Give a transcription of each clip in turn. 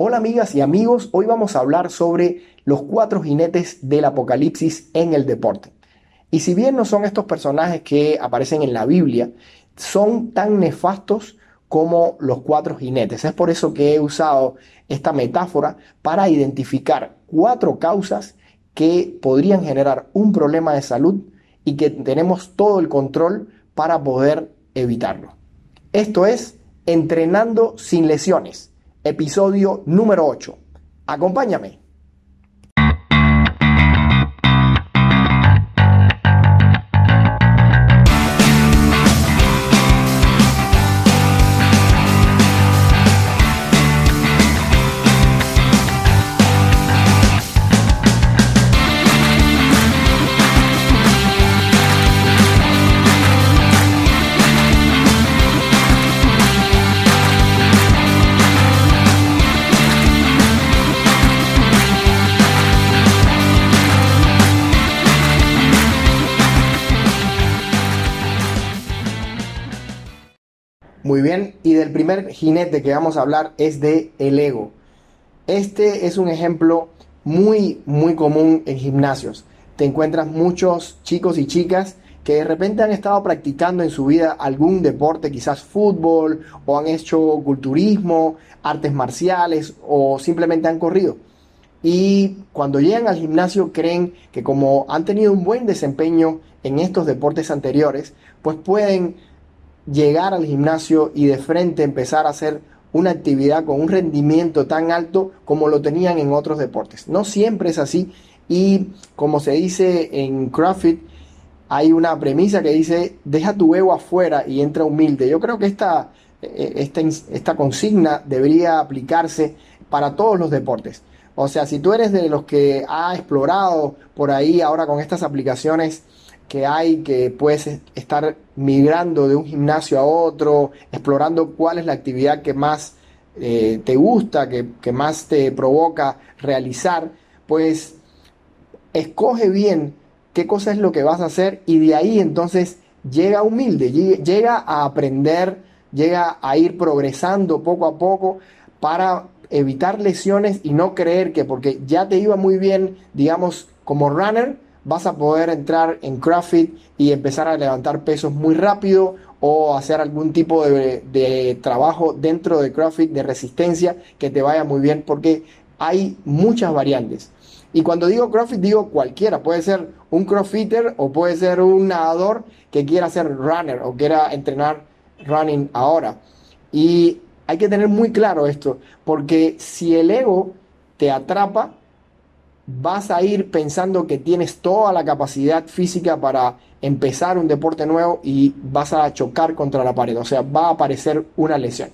Hola amigas y amigos, hoy vamos a hablar sobre los cuatro jinetes del apocalipsis en el deporte. Y si bien no son estos personajes que aparecen en la Biblia, son tan nefastos como los cuatro jinetes. Es por eso que he usado esta metáfora para identificar cuatro causas que podrían generar un problema de salud y que tenemos todo el control para poder evitarlo. Esto es Entrenando sin lesiones episodio número 8. Acompáñame. Muy bien, y del primer jinete que vamos a hablar es de el ego. Este es un ejemplo muy, muy común en gimnasios. Te encuentras muchos chicos y chicas que de repente han estado practicando en su vida algún deporte, quizás fútbol, o han hecho culturismo, artes marciales, o simplemente han corrido. Y cuando llegan al gimnasio creen que como han tenido un buen desempeño en estos deportes anteriores, pues pueden llegar al gimnasio y de frente empezar a hacer una actividad con un rendimiento tan alto como lo tenían en otros deportes. No siempre es así y como se dice en CrossFit, hay una premisa que dice, deja tu ego afuera y entra humilde. Yo creo que esta, eh, esta, esta consigna debería aplicarse para todos los deportes. O sea, si tú eres de los que ha explorado por ahí ahora con estas aplicaciones, que hay, que puedes estar migrando de un gimnasio a otro, explorando cuál es la actividad que más eh, te gusta, que, que más te provoca realizar, pues escoge bien qué cosa es lo que vas a hacer y de ahí entonces llega humilde, llega a aprender, llega a ir progresando poco a poco para evitar lesiones y no creer que porque ya te iba muy bien, digamos, como runner, vas a poder entrar en CrossFit y empezar a levantar pesos muy rápido o hacer algún tipo de, trabajo dentro de CrossFit de resistencia que te vaya muy bien porque hay muchas variantes. Y cuando digo CrossFit digo cualquiera, puede ser un CrossFitter o puede ser un nadador que quiera ser runner o quiera entrenar running ahora. Y hay que tener muy claro esto, porque si el ego te atrapa, vas a ir pensando que tienes toda la capacidad física para empezar un deporte nuevo y vas a chocar contra la pared, o sea, va a aparecer una lesión.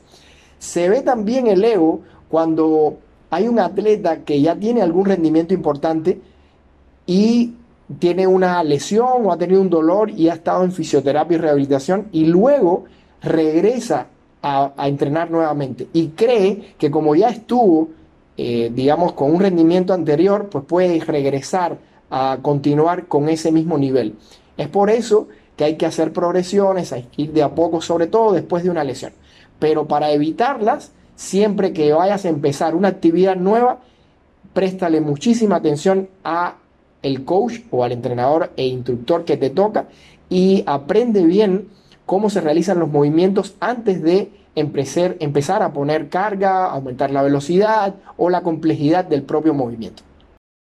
Se ve también el ego cuando hay un atleta que ya tiene algún rendimiento importante y tiene una lesión o ha tenido un dolor y ha estado en fisioterapia y rehabilitación y luego regresa a, a entrenar nuevamente y cree que como ya estuvo eh, digamos, con un rendimiento anterior, pues puede regresar a continuar con ese mismo nivel. Es por eso que hay que hacer progresiones, hay que ir de a poco, sobre todo después de una lesión. Pero para evitarlas, siempre que vayas a empezar una actividad nueva, préstale muchísima atención a el coach o al entrenador e instructor que te toca y aprende bien cómo se realizan los movimientos antes de empezar, a poner carga, aumentar la velocidad o la complejidad del propio movimiento.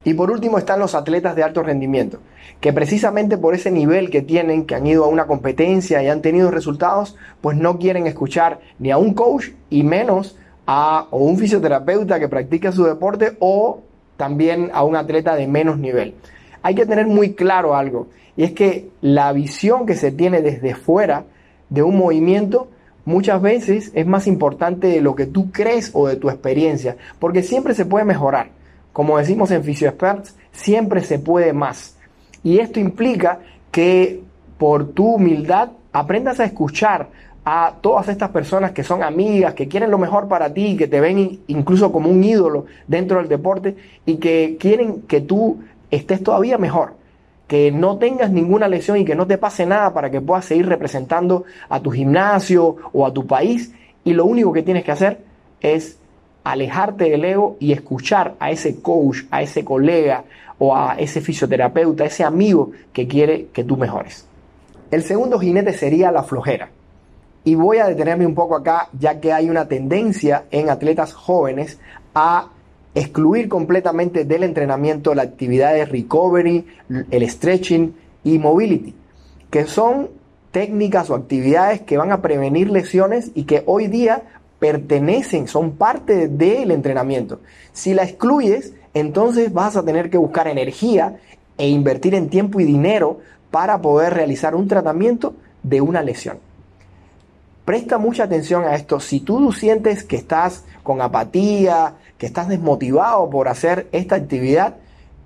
Y por último están los atletas de alto rendimiento, que precisamente por ese nivel que tienen, que han ido a una competencia y han tenido resultados, pues no quieren escuchar ni a un coach y menos a un fisioterapeuta que practica su deporte o también a un atleta de menos nivel. Hay que tener muy claro algo, y es que la visión que se tiene desde fuera de un movimiento muchas veces es más importante de lo que tú crees o de tu experiencia, porque siempre se puede mejorar. Como decimos en PhysioExperts, siempre se puede más. Y esto implica que por tu humildad aprendas a escuchar a todas estas personas que son amigas, que quieren lo mejor para ti, que te ven incluso como un ídolo dentro del deporte y que quieren que tú estés todavía mejor que no tengas ninguna lesión y que no te pase nada para que puedas seguir representando a tu gimnasio o a tu país. Y lo único que tienes que hacer es alejarte del ego y escuchar a ese coach, a ese colega o a ese fisioterapeuta, a ese amigo que quiere que tú mejores. El segundo jinete sería la flojera. Y voy a detenerme un poco acá, ya que hay una tendencia en atletas jóvenes a excluir completamente del entrenamiento la actividad de recovery, el stretching y mobility, que son técnicas o actividades que van a prevenir lesiones y que hoy día pertenecen, son parte del entrenamiento. Si la excluyes, entonces vas a tener que buscar energía e invertir en tiempo y dinero para poder realizar un tratamiento de una lesión. Presta mucha atención a esto. Si tú sientes que estás con apatía, que estás desmotivado por hacer esta actividad,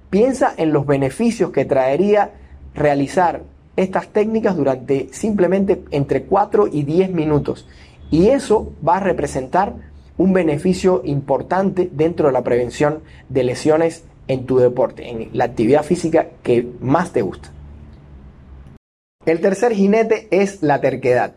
piensa en los beneficios que traería realizar estas técnicas durante simplemente entre 4 y 10 minutos. Y eso va a representar un beneficio importante dentro de la prevención de lesiones en tu deporte, en la actividad física que más te gusta. El tercer jinete es la terquedad.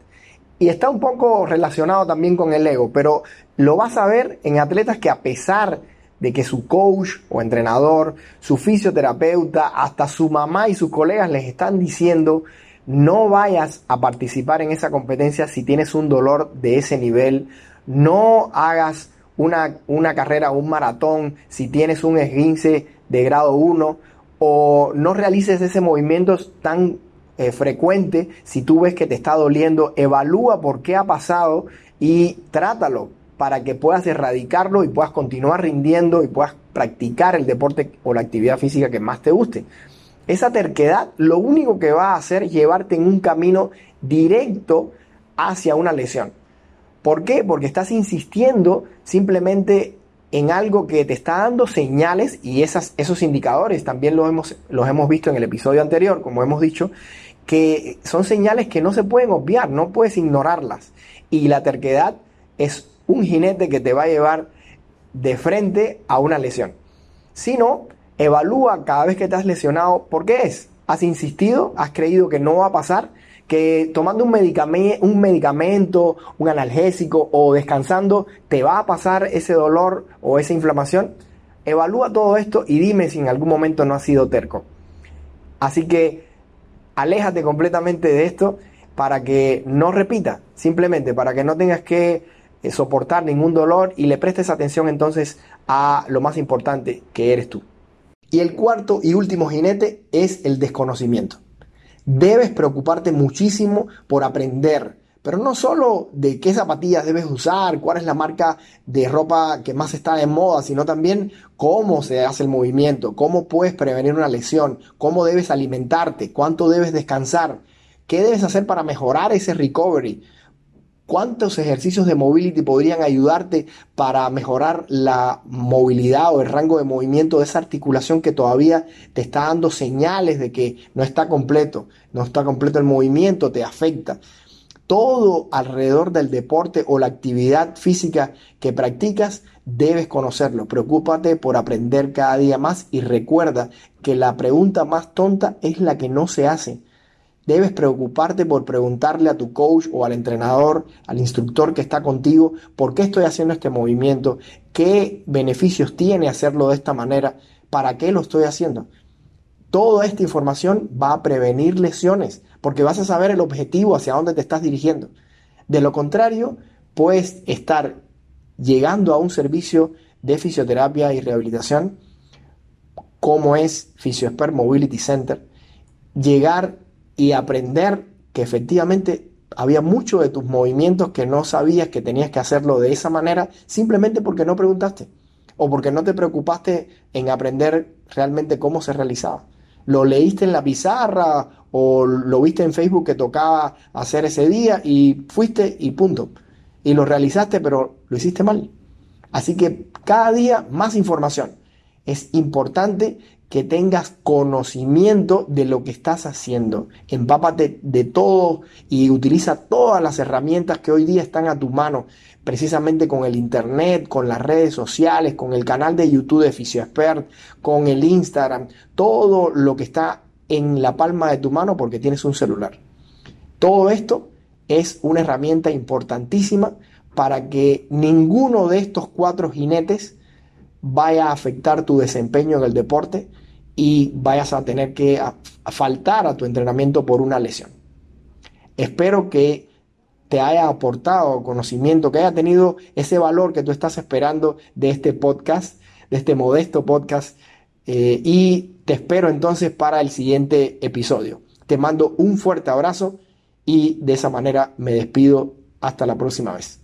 Y está un poco relacionado también con el ego, pero lo vas a ver en atletas que a pesar de que su coach o entrenador, su fisioterapeuta, hasta su mamá y sus colegas les están diciendo no vayas a participar en esa competencia si tienes un dolor de ese nivel, no hagas una, una carrera, un maratón si tienes un esguince de grado 1 o no realices ese movimiento tan eh, frecuente, si tú ves que te está doliendo, evalúa por qué ha pasado y trátalo para que puedas erradicarlo y puedas continuar rindiendo y puedas practicar el deporte o la actividad física que más te guste. Esa terquedad lo único que va a hacer es llevarte en un camino directo hacia una lesión. ¿Por qué? Porque estás insistiendo simplemente en algo que te está dando señales y esos indicadores también los hemos, los hemos visto en el episodio anterior, como hemos dicho, que son señales que no se pueden obviar, no puedes ignorarlas. Y la terquedad es un jinete que te va a llevar de frente a una lesión. Si no, evalúa cada vez que te has lesionado por qué es. ¿Has insistido? ¿Has creído que no va a pasar? Que tomando un, medicamento, un medicamento, un analgésico o descansando, te va a pasar ese dolor o esa inflamación. Evalúa todo esto y dime si en algún momento no has sido terco. Así que aléjate completamente de esto para que no repita, simplemente para que no tengas que eh, soportar ningún dolor y le prestes atención entonces a lo más importante que eres tú. Y el cuarto y último jinete es el desconocimiento. Debes preocuparte muchísimo por aprender, pero no solo de qué zapatillas debes usar, cuál es la marca de ropa que más está de moda, sino también cómo se hace el movimiento, cómo puedes prevenir una lesión, cómo debes alimentarte, cuánto debes descansar, qué debes hacer para mejorar ese recovery. ¿Cuántos ejercicios de mobility podrían ayudarte para mejorar la movilidad o el rango de movimiento de esa articulación que todavía te está dando señales de que no está completo, no está completo el movimiento, te afecta? Todo alrededor del deporte o la actividad física que practicas debes conocerlo. Preocúpate por aprender cada día más y recuerda que la pregunta más tonta es la que no se hace. Debes preocuparte por preguntarle a tu coach o al entrenador, al instructor que está contigo, por qué estoy haciendo este movimiento, qué beneficios tiene hacerlo de esta manera, para qué lo estoy haciendo. Toda esta información va a prevenir lesiones, porque vas a saber el objetivo hacia dónde te estás dirigiendo. De lo contrario, puedes estar llegando a un servicio de fisioterapia y rehabilitación como es PhysioSpert Mobility Center, llegar y aprender que efectivamente había muchos de tus movimientos que no sabías que tenías que hacerlo de esa manera simplemente porque no preguntaste o porque no te preocupaste en aprender realmente cómo se realizaba. Lo leíste en la pizarra o lo viste en Facebook que tocaba hacer ese día y fuiste y punto. Y lo realizaste pero lo hiciste mal. Así que cada día más información. Es importante que tengas conocimiento de lo que estás haciendo. Empápate de todo y utiliza todas las herramientas que hoy día están a tu mano, precisamente con el internet, con las redes sociales, con el canal de YouTube de FisioExpert, con el Instagram, todo lo que está en la palma de tu mano porque tienes un celular. Todo esto es una herramienta importantísima para que ninguno de estos cuatro jinetes vaya a afectar tu desempeño en el deporte y vayas a tener que faltar a tu entrenamiento por una lesión. Espero que te haya aportado conocimiento, que haya tenido ese valor que tú estás esperando de este podcast, de este modesto podcast. Eh, y te espero entonces para el siguiente episodio. Te mando un fuerte abrazo y de esa manera me despido. Hasta la próxima vez.